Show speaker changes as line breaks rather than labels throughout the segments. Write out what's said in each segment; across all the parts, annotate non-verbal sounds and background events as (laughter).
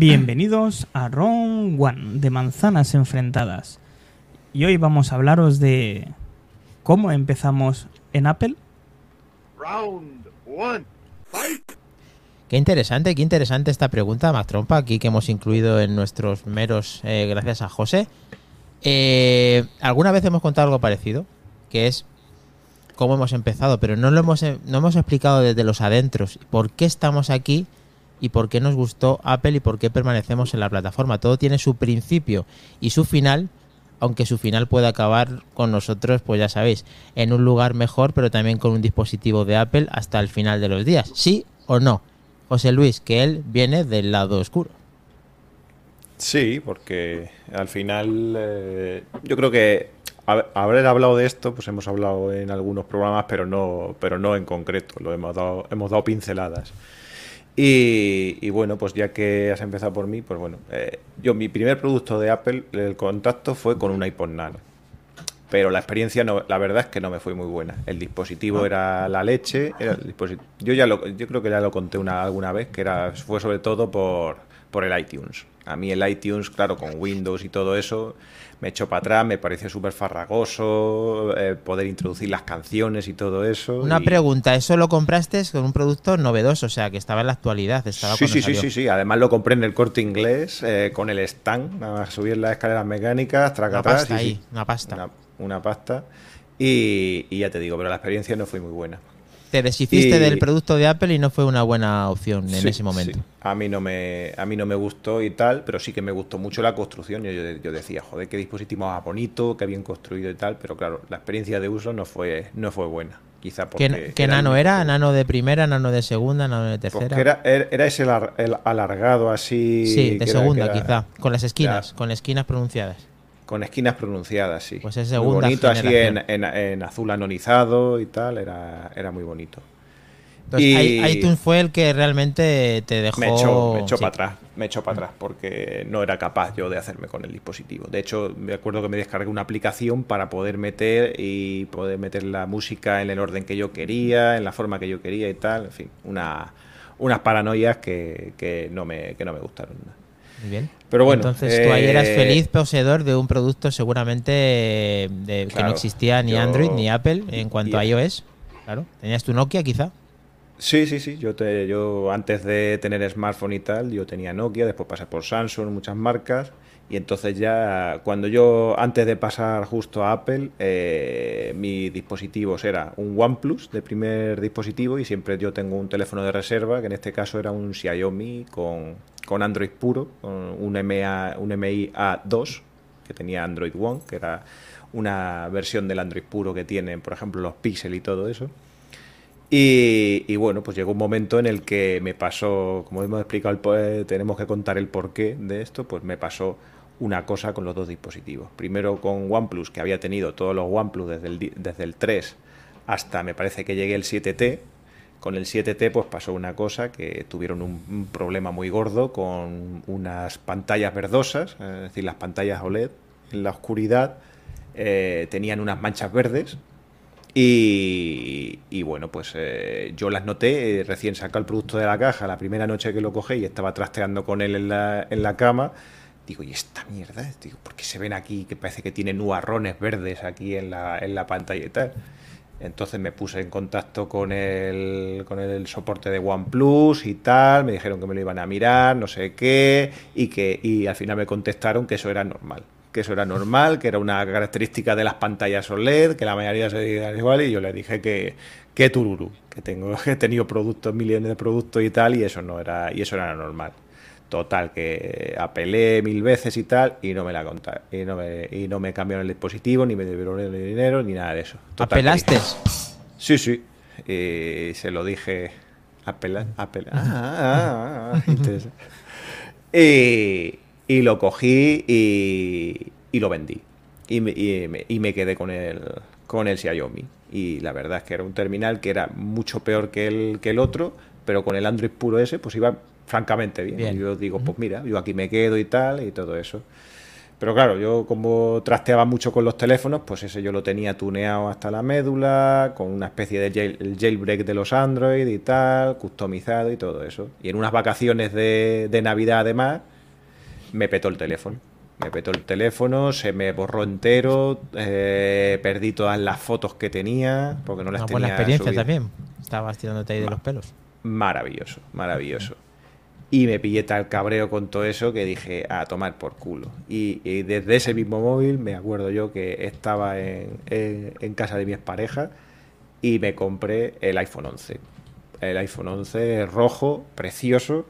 Bienvenidos a Round One de Manzanas Enfrentadas. Y hoy vamos a hablaros de cómo empezamos en Apple.
Round one.
Qué interesante, qué interesante esta pregunta, Mac Trompa, aquí que hemos incluido en nuestros meros, eh, gracias a José. Eh, Alguna vez hemos contado algo parecido, que es cómo hemos empezado, pero no lo hemos, no hemos explicado desde los adentros por qué estamos aquí y por qué nos gustó Apple y por qué permanecemos en la plataforma. Todo tiene su principio y su final, aunque su final pueda acabar con nosotros, pues ya sabéis, en un lugar mejor, pero también con un dispositivo de Apple hasta el final de los días. ¿Sí o no? José Luis, que él viene del lado oscuro.
Sí, porque al final eh, yo creo que hab- haber hablado de esto, pues hemos hablado en algunos programas, pero no, pero no en concreto. Lo hemos dado, hemos dado pinceladas. Y, y bueno, pues ya que has empezado por mí, pues bueno, eh, yo mi primer producto de Apple, el contacto fue con un iPod Nano. Pero la experiencia, no, la verdad es que no me fue muy buena. El dispositivo era la leche. Era el disposi- yo ya lo, yo creo que ya lo conté una, alguna vez, que era, fue sobre todo por, por el iTunes. A mí el iTunes, claro, con Windows y todo eso, me echó para atrás, me pareció súper farragoso, eh, poder introducir las canciones y todo eso.
Una
y-
pregunta, ¿eso lo compraste con un producto novedoso? O sea, que estaba en la actualidad, estaba
Sí, sí, sí,
salió.
sí, sí. Además lo compré en el corte inglés eh, con el stand, nada más subir las escaleras mecánicas, traca
Una
atrás.
pasta
y
ahí,
sí,
una pasta.
Una, una pasta. Y, y ya te digo, pero la experiencia no fue muy buena.
Te deshiciste
Y-
del producto de Apple y no fue una buena opción en
Sí,
ese momento.
sí. A mí no me a mí no me gustó y tal, pero sí que me gustó mucho la construcción. Yo, yo, yo decía, joder, qué dispositivo más bonito, qué bien construido y tal, pero claro, la experiencia de uso no fue no fue buena. Quizá porque
¿Qué, nano era? ¿Nano de primera, nano de segunda, nano de tercera?
era, era era ese el alargado así.
sí, de segunda
era-
quizá, con las esquinas,
Ya.
con esquinas pronunciadas.
Con esquinas pronunciadas, sí.
Pues es
Muy
segunda
bonito, así en, en- en azul anonizado y tal, era, era muy bonito.
Entonces,
Y-
iTunes fue el que realmente te dejó...
Me echó, me echó
sí.
para atrás, me echó para atrás porque no era capaz yo de hacerme con el dispositivo. De hecho, me acuerdo que me descargué una aplicación para poder meter y poder meter la música en el orden que yo quería, en la forma que yo quería y tal. En fin, una, unas paranoias que, que no me, que no me gustaron.
Muy bien.
Pero bueno,
Entonces tú ahí eras
eh,
feliz poseedor de un producto seguramente eh, de, que no existía ni
yo-
Android ni Apple en cuanto a iOS. Claro. ¿Tenías tu Nokia quizá?
Sí, sí, sí. Yo, te, yo antes de tener smartphone y tal, yo tenía Nokia, después pasé por Samsung, muchas marcas. Y entonces ya, cuando yo, antes de pasar justo a Apple, eh, mi dispositivo era un OnePlus de primer dispositivo y siempre yo tengo un teléfono de reserva, que en este caso era un Xiaomi con, con Android puro, un, MA, un MI A2, que tenía Android One, que era una versión del Android puro que tienen, por ejemplo, los Pixel y todo eso. Y, bueno, pues llegó un momento en el que me pasó, como hemos explicado, eh, tenemos que contar el porqué de esto, pues me pasó una cosa con los dos dispositivos. Primero con OnePlus, que había tenido todos los OnePlus desde el, desde el 3 hasta me parece que llegué el 7T. Con el 7T pues pasó una cosa que tuvieron un, problema muy gordo con unas pantallas verdosas, es decir, las pantallas OLED en la oscuridad eh, tenían unas manchas verdes y, bueno, pues eh, yo las noté, eh, recién sacado el producto de la caja, la primera noche que lo cogí y estaba trasteando con él en la, en la cama, digo, ¿y esta mierda? Digo, ¿por qué se ven aquí que parece que tienen nubarrones verdes aquí en la, en la pantalla y tal? Entonces me puse en contacto con el, con el soporte de OnePlus y tal, me dijeron que me lo iban a mirar, no sé qué, y que y al final me contestaron que eso era normal, que eso era normal, que era una característica de las pantallas OLED, que la mayoría se igual, y yo les dije que, que tururú, que tengo, que (laughs) he tenido productos, millones de productos y tal, y eso no era, y eso era normal. Total, que apelé mil veces y tal, y no me la contaron, y no me, y no me cambiaron el dispositivo, ni me devolvieron el dinero, ni nada de eso. Total,
¿Apelaste?
Sí, sí. Y se lo dije. Apela, apela. Ah, ah, ah, ah, interesante. y, y lo cogí y, y lo vendí. Y me, y me- y me quedé con el, con el Xiaomi. Y la verdad es que era un terminal que era mucho peor que el, que el otro, pero con el Android puro ese, pues iba francamente bien.
Bien.
Yo digo, pues mira, yo aquí me quedo y tal, y todo eso. Pero claro, yo como trasteaba mucho con los teléfonos, pues ese yo lo tenía tuneado hasta la médula, con una especie de jail- jailbreak de los Android y tal, customizado y todo eso. Y en unas vacaciones de, de Navidad además, me petó el teléfono. Me petó el teléfono, se me borró entero, eh, perdí todas las fotos que tenía, porque no las
Una
tenía
buena experiencia
subidas.
también. Estabas tirándote ahí de los pelos.
Maravilloso, maravilloso. Y me pillé tal cabreo con todo eso que dije, a tomar por culo. Y, desde ese mismo móvil me acuerdo yo que estaba en, en- casa de mi expareja y me compré el iPhone 11. El iPhone 11 rojo, precioso,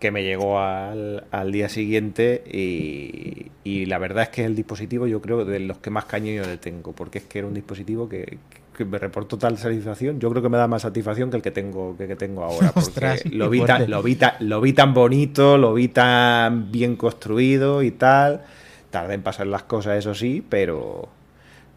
que me llegó al, día siguiente y, la verdad es que es el dispositivo yo creo de los que más cariño le tengo, porque es que era un dispositivo que, que me reportó tal satisfacción, yo creo que me da más satisfacción que el que tengo, que, que tengo ahora, (laughs) porque
Ostras,
lo, vi tan, lo, vi tan, lo vi tan bonito, lo vi tan bien construido y tal, tardé en pasar las cosas, eso sí, pero...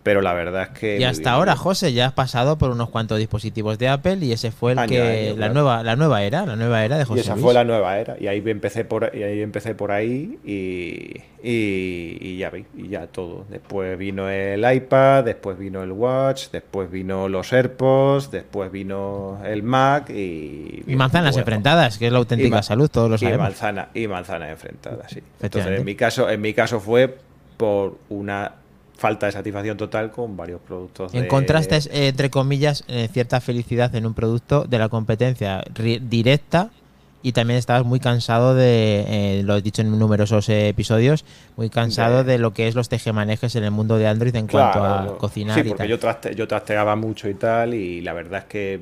Pero la verdad es que...
Y hasta ahora,
bien.
José, ya has pasado por unos cuantos dispositivos de Apple y ese fue el
Año
que
año,
la
claro.
nueva la nueva era, la nueva era de José
Y esa
Luis.
fue la nueva era. Y ahí empecé por, y ahí, empecé por ahí y, y, y ya vi, y ya todo. Después vino el iPad, después vino el Watch, después vino los AirPods, después vino el Mac y...
y manzanas
bueno,
enfrentadas, que es la
y
auténtica salud, todos lo
y
sabemos.
manzana y manzana enfrentada, sí. Entonces, en mi caso, en mi caso fue por una falta de satisfacción total con varios productos. de-
Encontraste, eh, entre comillas, eh, cierta felicidad en un producto de la competencia directa y también estabas muy cansado de, eh, lo he dicho en numerosos episodios, muy cansado
De-
de lo que es los tejemanejes en el mundo de Android en cuanto a cocinar
Sí,
y
porque
tal.
yo, traste, yo trasteaba mucho y tal, y la verdad es que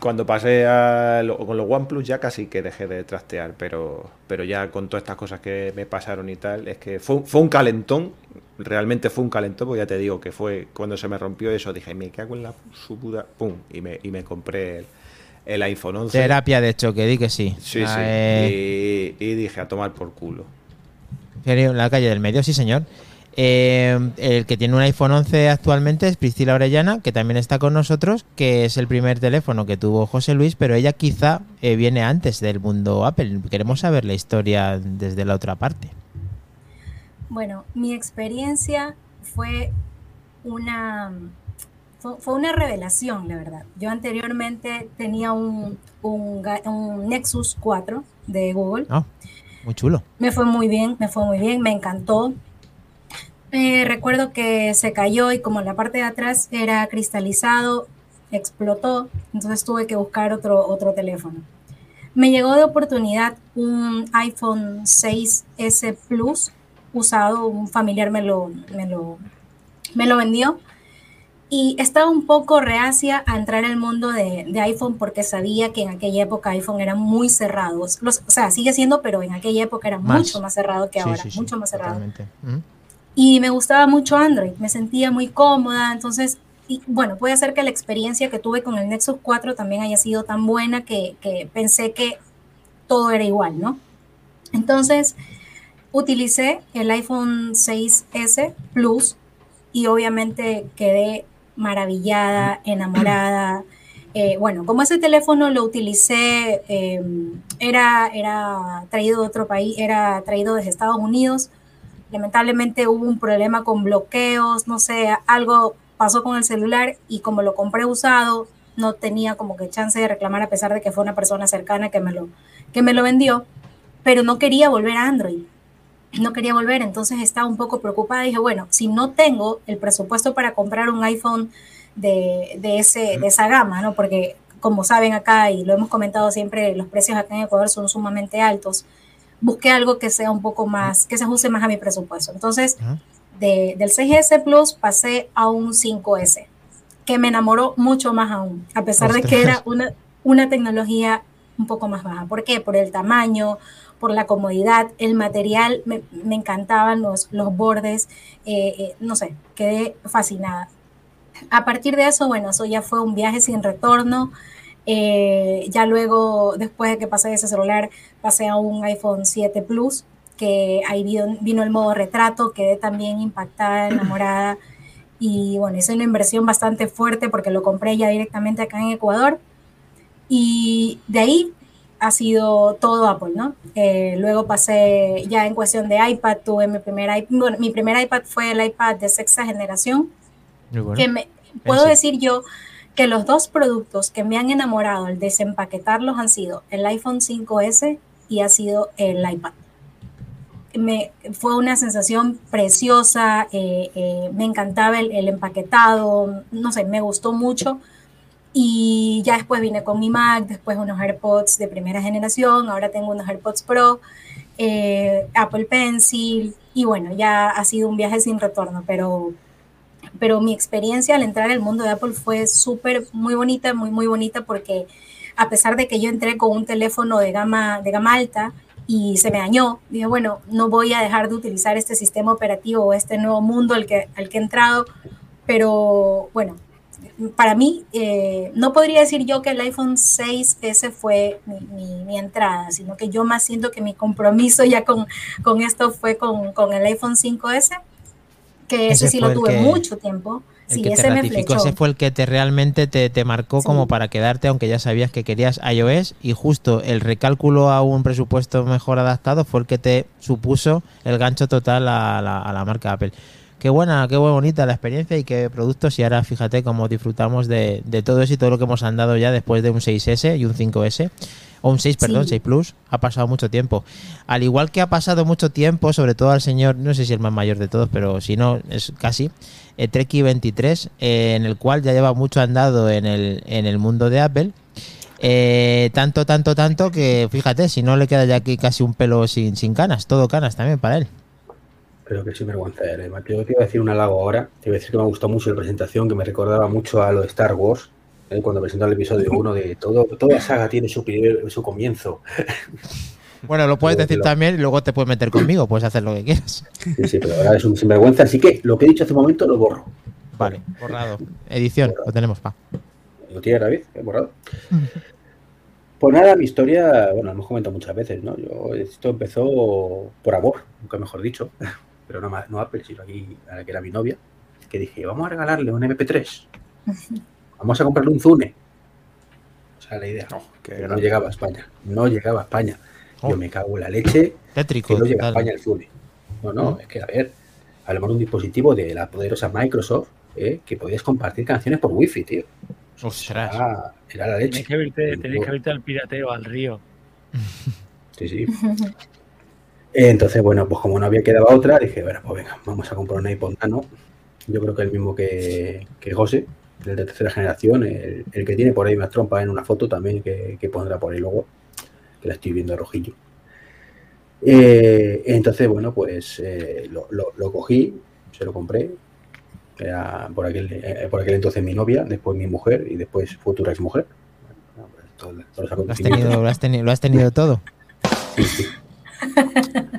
cuando pasé a lo- con los OnePlus ya casi que dejé de trastear, pero, pero ya con todas estas cosas que me pasaron y tal, es que fue, fue un calentón, realmente fue un calentón, porque ya te digo que fue cuando se me rompió eso, dije, me cago en la su puta, pum, y me, y me compré el, el iPhone 11.
Terapia de choque, di que sí.
Sí,
Ah,
sí,
eh,
y, y dije, a tomar por culo.
En la calle del medio, sí señor. Eh, el que tiene un iPhone 11 actualmente es Priscila Orellana, que también está con nosotros, que es el primer teléfono que tuvo José Luis, pero ella quizá eh, viene antes del mundo Apple. Queremos saber la historia desde la otra parte.
Bueno, mi experiencia fue una, fue, una revelación, la verdad. Yo anteriormente tenía un, un Nexus 4 de Google.
Ah, muy chulo.
Me fue muy bien, me fue muy bien, me encantó. Eh, recuerdo que se cayó y como la parte de atrás era cristalizado, explotó, entonces tuve que buscar otro, otro teléfono. Me llegó de oportunidad un iPhone 6S Plus usado, un familiar me lo, me lo, me lo vendió y estaba un poco reacia a entrar al mundo de, de iPhone porque sabía que en aquella época iPhone era muy cerrado. Los- o sea, sigue siendo, pero en aquella época era
Más.
mucho más cerrado que
Sí,
ahora,
sí, sí,
mucho más cerrado.
Mm.
Y me gustaba mucho Android, me sentía muy cómoda, entonces, y bueno, puede ser que la experiencia que tuve con el Nexus 4 también haya sido tan buena que, que pensé que todo era igual, ¿no? Entonces, utilicé el iPhone 6S Plus y obviamente quedé maravillada, enamorada. Eh, bueno, como ese teléfono lo utilicé, eh, era, era traído de otro país, era traído desde Estados Unidos. Lamentablemente hubo un problema con bloqueos, no sé, algo pasó con el celular y como lo compré usado, no tenía como que chance de reclamar a pesar de que fue una persona cercana que me lo, que me lo vendió, pero no quería volver a Android. No quería volver, entonces estaba un poco preocupada. Dije, bueno, si no tengo el presupuesto para comprar un iPhone de, de, ese, de esa gama, ¿no? Porque como saben acá, y lo hemos comentado siempre, los precios acá en Ecuador son sumamente altos. Busqué algo que sea un poco más, que se ajuste más a mi presupuesto. Entonces, de, del 6S Plus pasé a un 5S, que me enamoró mucho más aún, a pesar de que era una, una tecnología un poco más baja. ¿Por qué? Por el tamaño, por la comodidad, el material, me, me encantaban los, los bordes, eh, eh, no sé, quedé fascinada. A partir de eso, bueno, eso ya fue un viaje sin retorno. Eh, ya luego, después de que pasé ese celular, pasé a un iPhone 7 Plus, que ahí vino, vino el modo retrato, quedé también impactada, (clears throat) enamorada. Y bueno, hice una inversión bastante fuerte porque lo compré ya directamente acá en Ecuador. Y de ahí ha sido todo Apple, ¿no? Eh, luego pasé ya en cuestión de iPad, tuve mi primer iPad, bueno, mi primer iPad fue el iPad de sexta generación,
bueno.
que me, puedo
sí.
decir yo que los dos productos que me han enamorado al desempaquetarlos han sido el iPhone 5S y ha sido el iPad. me, fue una sensación preciosa, eh, eh, me encantaba el, el, empaquetado, no sé, me gustó mucho. Y ya después vine con mi Mac, después unos AirPods de primera generación, ahora tengo unos AirPods Pro, eh, Apple Pencil, y bueno, ya ha sido un viaje sin retorno, pero, pero mi experiencia al entrar al mundo de Apple fue súper, muy bonita, muy, muy bonita, porque a pesar de que yo entré con un teléfono de gama, de gama alta, y se me dañó. Dije, bueno, no voy a dejar de utilizar este sistema operativo o este nuevo mundo al que, al que he entrado, pero bueno, para mí, eh, no podría decir yo que el iPhone 6S fue mi, mi, mi, entrada, sino que yo más siento que mi compromiso ya con, con esto fue con, con, el iPhone 5S, que ese, ese sí lo tuve que... mucho tiempo.
El
sí,
que
ese
te ratificó, ese fue el que te realmente te, te marcó
Sí.
como para quedarte, aunque ya sabías que querías iOS y justo el recálculo a un presupuesto mejor adaptado fue el que te supuso el gancho total a la, a la marca Apple. Qué buena, qué bonita la experiencia y qué productos y ahora fíjate cómo disfrutamos de, de todo eso y todo lo que hemos andado ya después de un 6S y un 5S. O un 6, perdón,
Sí.
6 Plus. Ha pasado mucho tiempo. Al igual que ha pasado mucho tiempo, sobre todo al señor, no sé si el más mayor de todos, pero si no, es casi, eh, Treki 23, eh, en el cual ya lleva mucho andado en el, en el mundo de Apple. Eh, tanto, tanto, tanto que fíjate, si no le queda ya aquí casi un pelo sin, sin canas, todo canas también para él.
Pero que soy vergüenza eres. Yo te iba a decir un halago ahora. Te iba a decir que me gustó mucho la presentación, que me recordaba mucho a lo de Star Wars. ¿Eh? Cuando presentó el episodio 1 de todo, toda saga tiene su, primer, su comienzo.
Bueno, lo puedes decir también y luego te puedes meter conmigo, puedes hacer lo que quieras.
Sí, sí, pero ahora es un sinvergüenza. Así que lo que he dicho hace un momento lo borro.
Vale, borrado. Edición, lo tenemos, pa.
Lo tiene David, he borrado. Pues nada, mi historia, bueno, lo hemos comentado muchas veces, ¿no? Yo, esto empezó por amor, nunca mejor dicho, (laughs) pero no, no Apple, sino aquí, a la que era mi novia, que dije, vamos a regalarle un MP3, vamos a comprarle un Zune. O sea, la idea,
qué
pero no llegaba a España, no llegaba a España.
Oh.
Yo me cago en la leche
Tétrico.
que no llega a. España el Zune. No, no,
Mm.
es que, a ver, hablamos de un dispositivo de la poderosa Microsoft, ¿eh? que podías compartir canciones por Wi-Fi, tío.
Ostras.
Era, era la leche.
Tenéis que, irte, tenéis que irte al pirateo, al río. (laughs)
Sí, sí. Entonces, bueno, pues como no había quedado otra, dije, bueno, pues venga, vamos a comprar un iPod Nano. Yo creo que el mismo que, que José, el de tercera generación, el, el que tiene por ahí más trompa en una foto también, que, que pondrá por ahí luego, que la estoy viendo rojillo. Eh, entonces, bueno, pues eh, lo, lo- lo cogí, se lo compré. Era por aquel, eh, por aquel entonces mi novia, después mi mujer y después futura ex mujer.
Lo has
acontecimientos.
tenido, lo has tenido, lo has tenido todo.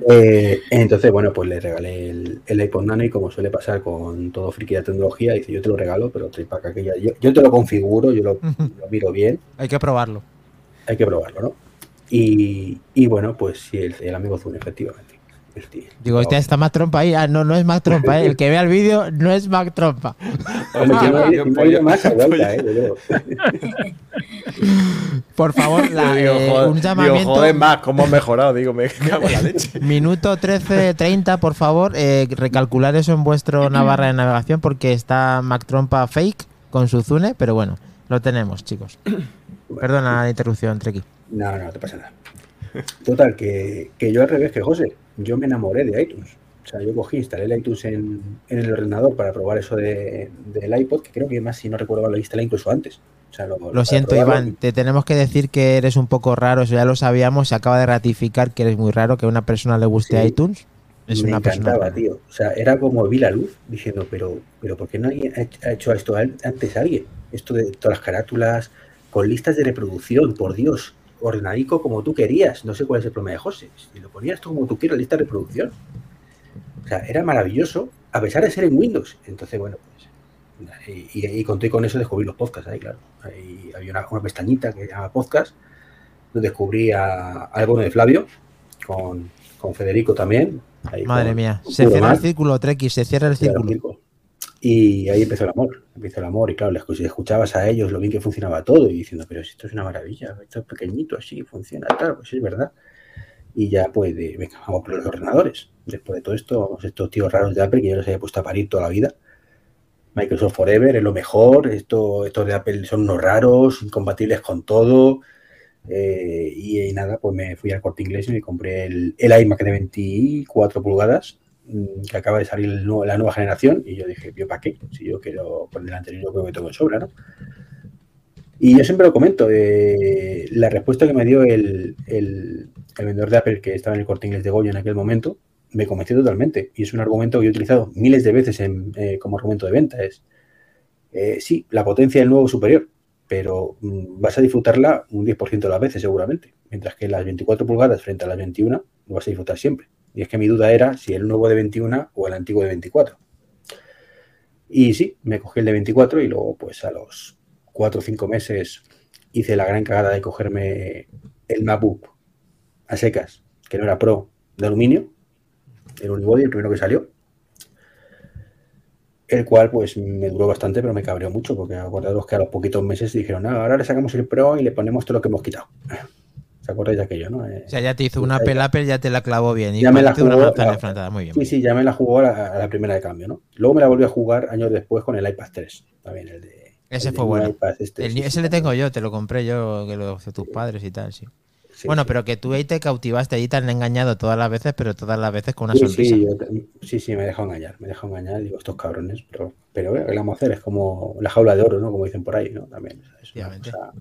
Eh, entonces, bueno, pues le regalé el, el iPod Nano y como suele pasar con todo friki de tecnología, dice, yo te lo regalo, pero acá que ya, yo, yo te lo configuro, yo lo, lo miro bien,
Hay que probarlo.
hay que probarlo, ¿no? Y, y bueno, pues sí, el, el amigo Zune, efectivamente.
Digo, hostia, está Mac Trompa ahí. Ah, no, no es Mac Trompa, ¿eh? El que vea el vídeo no es Mac Trompa. Por favor, la,
digo,
eh,
joder,
un
digo,
llamamiento.
joder, más, cómo han mejorado, digo, me (laughs) cago en la leche.
Minuto 13.30, por favor, eh, recalcular eso en vuestro Navarra de navegación porque está Mac Trompa fake con su Zune, pero bueno, lo tenemos, chicos. Perdona la interrupción, Treki.
No, no, no te pasa nada. Total, que, que yo al revés que José, yo me enamoré de iTunes. O sea, yo cogí, instalé el iTunes en, en el ordenador para probar eso de, del iPod, que creo que más, si no recuerdo, lo instalé incluso antes. O sea, lo,
siento,
probarlo.
Iván, te tenemos que decir que eres un poco raro, eso ya lo sabíamos, se acaba de ratificar que eres muy raro, que a una persona le guste
Sí.
iTunes. Es
me
una persona
encantaba,
rara.
tío. O sea, era como vi la luz diciendo, pero, pero ¿por qué no ha hecho- esto an- antes alguien? Esto de todas las carátulas con listas de reproducción, por Dios, ordenadico como tú querías. No sé cuál es el problema de José. Si lo ponías tú como tú quieras, lista de reproducción. O sea, era maravilloso, a pesar de ser en Windows. Entonces, bueno, pues. Y, y- y conté con eso, descubrí los podcasts ahí, claro. Ahí había una, una pestañita que se llama podcast, donde descubrí a, algo de Flavio, con, con Federico también. ahí
Madre
con-
mía, se cierra el círculo, Treki, se cierra el círculo.
Y ahí empezó el amor, empezó el amor. Y claro, les- escuchabas a ellos lo bien que funcionaba todo y diciendo, pero esto es una maravilla, esto es pequeñito así, funciona tal, pues es verdad. Y ya pues, de, venga, vamos por los ordenadores. Después de todo esto, vamos, estos tíos raros de Apple que yo les había puesto a parir toda la vida. Microsoft Forever es lo mejor, esto, estos de Apple son unos raros, incompatibles con todo. Eh, y, y nada, pues me fui al corte inglés y me compré el, el iMac de 24 pulgadas que acaba de salir nuevo- la nueva generación y yo dije, ¿yo para qué? Si yo quiero con el anterior yo creo que tengo sobra, ¿no? Y yo siempre lo comento, eh, la respuesta que me dio el, el- vendedor de Apple que estaba en el corte inglés de Goya en aquel momento me convenció totalmente y es un argumento que he utilizado miles de veces en, eh, como argumento de venta. Es, eh, sí, la potencia del nuevo superior, pero mm, vas a disfrutarla un 10% de las veces seguramente, mientras que las 24 pulgadas frente a las 21 lo vas a disfrutar siempre. Y es que mi duda era si el nuevo de 21 o el antiguo de 24. Y sí, me cogí el de 24 y luego pues a los 4 o 5 meses hice la gran cagada de cogerme el MacBook a secas, que no era Pro, de aluminio, el Unibody, el primero que salió. El cual pues me duró bastante, pero me cabreó mucho, porque acordaros que a los poquitos meses dijeron, "Ah, ahora le sacamos el Pro y le ponemos todo lo que hemos quitado. ¿Se acordáis de aquello, no? Eh,
O sea, ya te hizo una Apple Apple, ya te la clavó bien. Y
Ya me la
una
jugó,
manzana
la-.
Muy bien.
Sí, sí, ya me la jugó a la, a la primera de cambio, ¿no? Luego me la volví a jugar años después con el iPad 3, también el de...
Ese
el
fue bueno.
iPad este,
El-
sí,
ese
sí,
le tengo yo, te lo compré yo, que lo de tus padres y tal, sí.
sí,
bueno,
sí.
pero que tú ahí te cautivaste, ahí te han engañado todas las veces, pero todas las veces con una
Sí,
sonrisa.
sí, yo sí, sí, me he dejado engañar, me he dejado engañar, digo, estos cabrones, pero, pero ¿qué vamos a hacer? Es como la jaula de oro, ¿no? Como dicen por ahí, ¿no? También, es una cosa-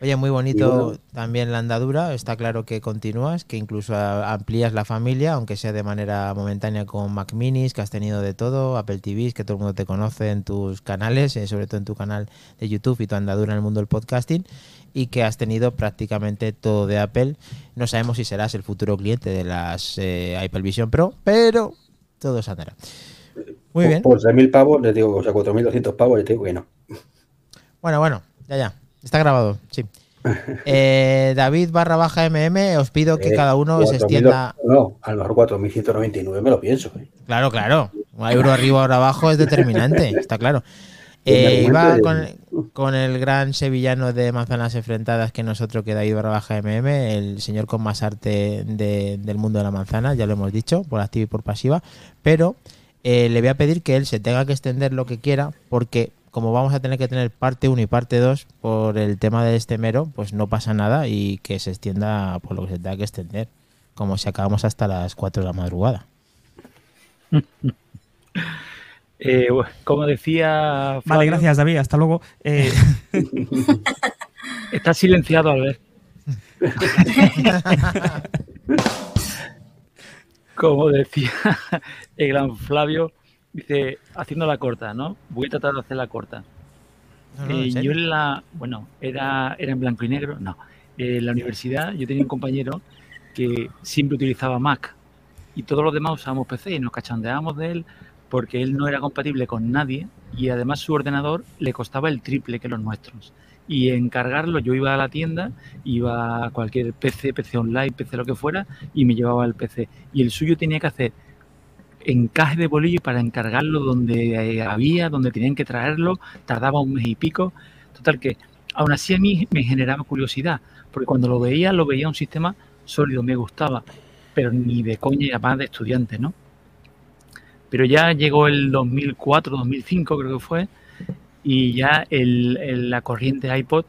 Oye, muy bonito
bueno.
también la andadura. Está claro que continúas, que incluso amplías la familia, aunque sea de manera momentánea con Mac Minis, que has tenido de todo, Apple TVs, que todo el mundo te conoce en tus canales, eh, sobre todo en tu canal de YouTube y tu andadura en el mundo del podcasting, y que has tenido prácticamente todo de Apple. No sabemos si serás el futuro cliente de las eh, Apple Vision Pro, pero todo se andará. Muy
por,
bien.
Por 3.000 pavos, les digo, o sea, 4.200 pavos, les digo que no.
Bueno, bueno, ya, ya. Está grabado, sí. (laughs) Eh, David barra baja MM, os pido que
Eh,
cada uno se
4.000,
extienda.
No, a lo mejor 4.199 me lo pienso. ¿eh?
Claro, claro. Un euro arriba o abajo es determinante, (laughs) está claro. Iba con, con el gran sevillano de manzanas enfrentadas que nosotros, que David barra baja MM, el señor con más arte de- del mundo de la manzana, ya lo hemos dicho, por activa y por pasiva, pero le voy a pedir que él se tenga que extender lo que quiera, porque como vamos a tener que tener parte 1 y parte 2 por el tema de este mero, pues no pasa nada y que se extienda por lo que se tenga que extender, como si acabamos hasta las 4 de la madrugada. (laughs)
Eh, como decía
Vale,
Flavio,
gracias, David. Hasta luego. Eh, (laughs)
está silenciado al ver. (laughs) como decía el gran Flavio, dice, haciendo la corta, ¿no? Voy a tratar de hacer la corta.
No, no,
Eh, yo en la, bueno, era, era en blanco y negro, no. Eh, en la universidad yo tenía un compañero que siempre utilizaba Mac y todos los demás usábamos PC y nos cachondeábamos de él porque él no era compatible con nadie y además su ordenador le costaba el triple que los nuestros. Y encargarlo, yo iba a la tienda, iba a cualquier PC, PC online, PC lo que fuera, y me llevaba el PC. Y el suyo tenía que hacer encaje de bolillo para encargarlo donde eh, había, donde tenían que traerlo, tardaba un mes y pico. Total que, aún así a mí me generaba curiosidad, porque cuando lo veía, lo veía un sistema sólido, me gustaba, pero ni de coña y además de estudiante, ¿no? Pero ya llegó el 2004, 2005 creo que fue, y ya el, la corriente iPod,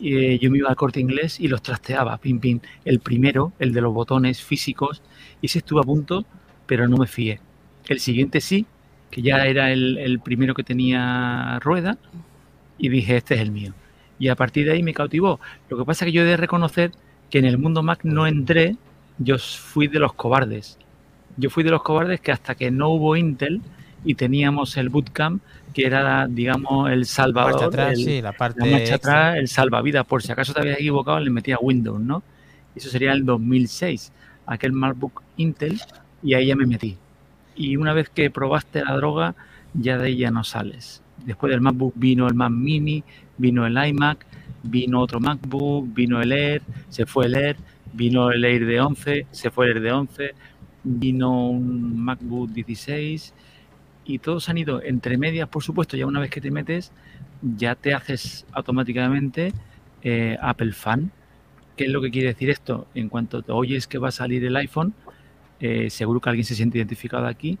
eh, yo me iba al corte inglés y los trasteaba, pim, pim. El primero, el de los botones físicos, y ese estuvo a punto, pero no me fié. El siguiente sí, que ya era el, el primero que tenía rueda, y dije, este es el mío. Y a partir de ahí me cautivó. Lo que pasa es que yo he de reconocer que en el mundo Mac no entré, yo fui de los cobardes. Yo fui de los cobardes que hasta que no hubo Intel y teníamos el bootcamp, que era, digamos, el salvador,
atrás,
el-
sí, la parte
la marcha atrás, el salvavidas, por si acaso te habías equivocado, le metía Windows, ¿no? Eso sería el 2006, aquel MacBook Intel, y ahí ya me metí. Y una vez que probaste la droga, ya de ya no sales. Después del MacBook vino el Mac Mini, vino el iMac, vino otro MacBook, vino el Air, se fue el Air, vino el Air de 11, se fue el Air de 11, vino un MacBook 16 y todos han ido entre medias, por supuesto, ya una vez que te metes, ya te haces automáticamente eh, Apple fan. ¿Qué es lo que quiere decir esto? En cuanto te oyes que va a salir el iPhone, eh, seguro que alguien se siente identificado aquí,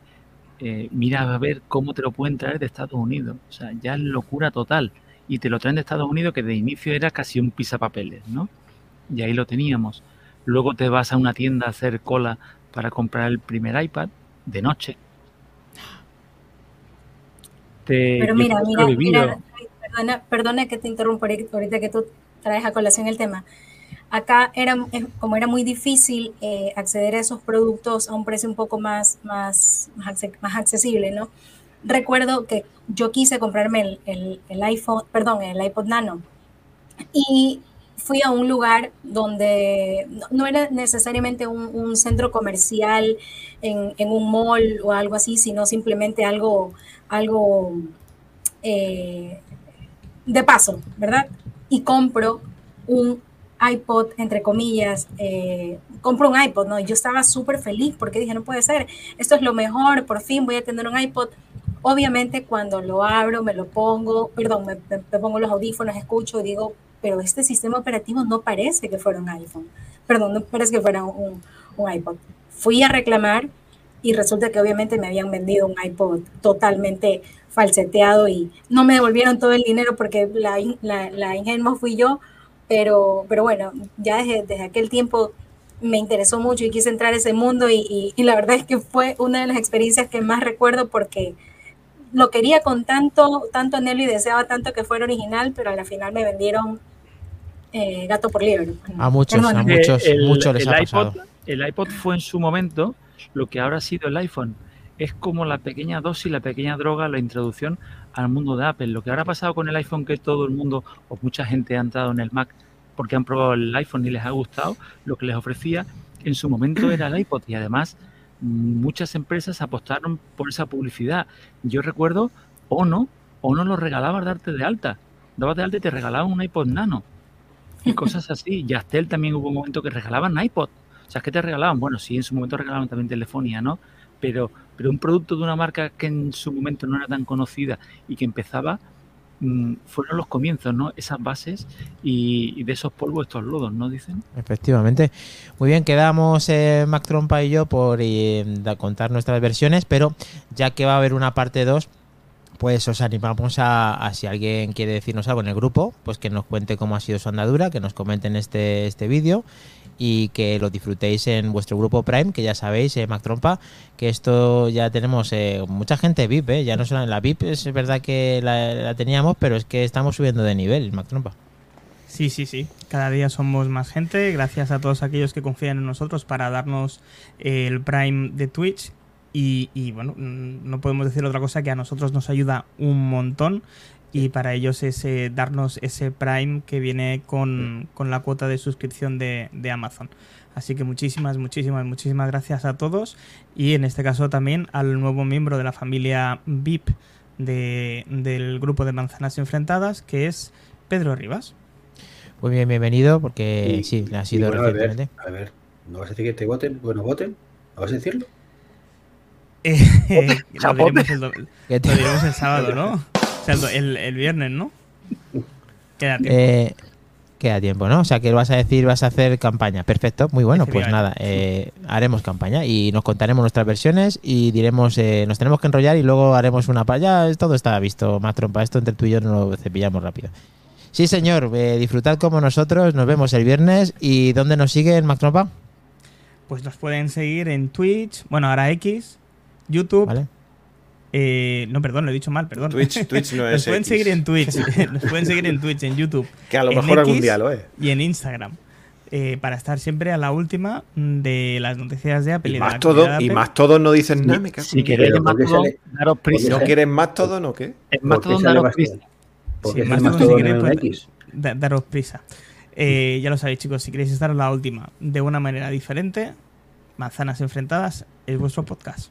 eh, mira a ver cómo te lo pueden traer de Estados Unidos. O sea, ya es locura total. Y te lo traen de Estados Unidos que de inicio era casi un pisapapeles, ¿no? y ahí lo teníamos. Luego te vas a una tienda a hacer cola para comprar el primer iPad de noche. Te-
Pero mira, mira, mira, perdona, perdona que te interrumpa ahorita que tú traes a colación el tema. Acá era, eh, como era muy difícil eh, acceder a esos productos a un precio un poco más, más, más, acce- más accesible, ¿no? Recuerdo que yo quise comprarme el, el- iPhone, perdón, el iPod Nano y fui a un lugar donde no, era necesariamente un, un centro comercial en, en un mall o algo así, sino simplemente algo, algo eh, de paso, ¿verdad? Y compro un iPod, entre comillas, eh, compro un iPod, ¿no? Yo estaba súper feliz porque dije, no puede ser, esto es lo mejor, por fin voy a tener un iPod. Obviamente cuando lo abro, me lo pongo, perdón, me, pongo los audífonos, escucho y digo, pero este sistema operativo no parece que fuera un iPhone, perdón, no parece que fuera un, un iPod. Fui a reclamar y resulta que obviamente me habían vendido un iPod totalmente falseteado y no me devolvieron todo el dinero porque la, la, la ingenua fui yo, pero, pero bueno, ya desde, desde aquel tiempo me interesó mucho y quise entrar a ese mundo y, y- y la verdad es que fue una de las experiencias que más recuerdo porque lo quería con tanto, tanto anhelo y deseaba tanto que fuera original, pero a la final me vendieron eh, gato por liebre.
A muchos, a muchos,
Eh, el-
muchos les
el
ha
iPod,
pasado.
el iPod fue en su momento lo que ahora ha sido el iPhone. Es como la pequeña dosis, la pequeña droga, la introducción al mundo de Apple. Lo que ahora ha pasado con el iPhone, que todo el mundo o mucha gente ha entrado en el Mac porque han probado el iPhone y les ha gustado, lo que les ofrecía en su momento era el iPod y además muchas empresas apostaron por esa publicidad. Yo recuerdo Ono, Ono lo regalaba darte de alta. Dabas de alta y te regalaban un iPod Nano y cosas (laughs) así. Yastel también hubo un momento que regalaban iPod. O sea, que te regalaban? Bueno, sí, en su momento regalaban también telefonía, ¿no? Pero, pero un producto de una marca que en su momento no era tan conocida y que empezaba, mm, fueron los comienzos, ¿no? Esas bases y, de esos polvos estos lodos, ¿no? Dicen.
Efectivamente. Muy bien, quedamos eh, Mac Trompa y yo por eh, contar nuestras versiones, pero ya que va a haber una parte 2, pues os animamos a, a si alguien quiere decirnos algo en el grupo, pues que nos cuente cómo ha sido su andadura, que nos comenten este, este vídeo y que lo disfrutéis en vuestro grupo Prime, que ya sabéis, eh, Mac Trompa, que esto ya tenemos eh, mucha gente VIP, eh, ya no solo en la VIP, es verdad que la, la teníamos, pero es que estamos subiendo de nivel, Mac Trompa.
Sí, sí, sí. Cada día somos más gente. Gracias a todos aquellos que confían en nosotros para darnos eh, el Prime de Twitch. Y, y, bueno, no podemos decir otra cosa que a nosotros nos ayuda un montón. Y para ellos es eh, darnos ese Prime que viene con, con la cuota de suscripción de, de Amazon. Así que muchísimas, muchísimas, muchísimas gracias a todos. Y en este caso también al nuevo miembro de la familia VIP de- del grupo de manzanas enfrentadas, que es Pedro Rivas.
Muy bien, bienvenido, porque
Y-
sí, le ha sido
bueno, a ver, a ver, ¿no vas a decir que te voten? Bueno, voten. ¿No vas a decirlo?
Eh, (laughs) lo, diremos el, lo diremos sábado, ¿no? O sea, el, viernes, ¿no? Queda tiempo.
Eh, queda tiempo, ¿no? O sea, que vas a decir, vas a hacer campaña. Perfecto, muy bueno. Pues nada, eh, haremos campaña y nos contaremos nuestras versiones y diremos, eh, nos tenemos que enrollar y luego haremos una para ya. Todo está visto, más trompa. Esto entre tú y yo no lo cepillamos rápido. Sí, señor, eh, disfrutad como nosotros. Nos vemos el viernes. ¿Y dónde nos siguen, Mac Trompa?
Pues nos pueden seguir en Twitch, bueno, ahora X, YouTube.
¿Vale?
eh, no, perdón, lo he dicho mal, perdón.
Twitch, (laughs) Twitch no
nos
es
pueden
X.
seguir en Twitch, (laughs) (laughs) nos pueden seguir en Twitch, en YouTube
Que a lo mejor algún día lo es.
y en Instagram. eh, para estar siempre a la última de las noticias de Apple.
Y más todo, y
Apple.
más todos no dicen nada,
Si queréis
Pero
en
¿por qué
Mastodon,
sale-
daros prisa.
¿No quieren más todo, no qué?
En
¿Por qué
Mastodon
sale
daros
más
prisa.
todo? ¿Por
Sí,
qué
en
sale
Mastodon,
más todo
si queréis, pues, da- daros prisa. Eh, ya lo sabéis, chicos, si queréis estar a la última de una manera diferente, Manzanas Enfrentadas es vuestro podcast.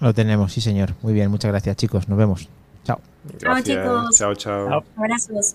Lo tenemos, sí, señor. Muy bien, muchas gracias, chicos. Nos vemos. Chao.
Chao, chicos.
Chao, chao.
Chao.
Abrazos.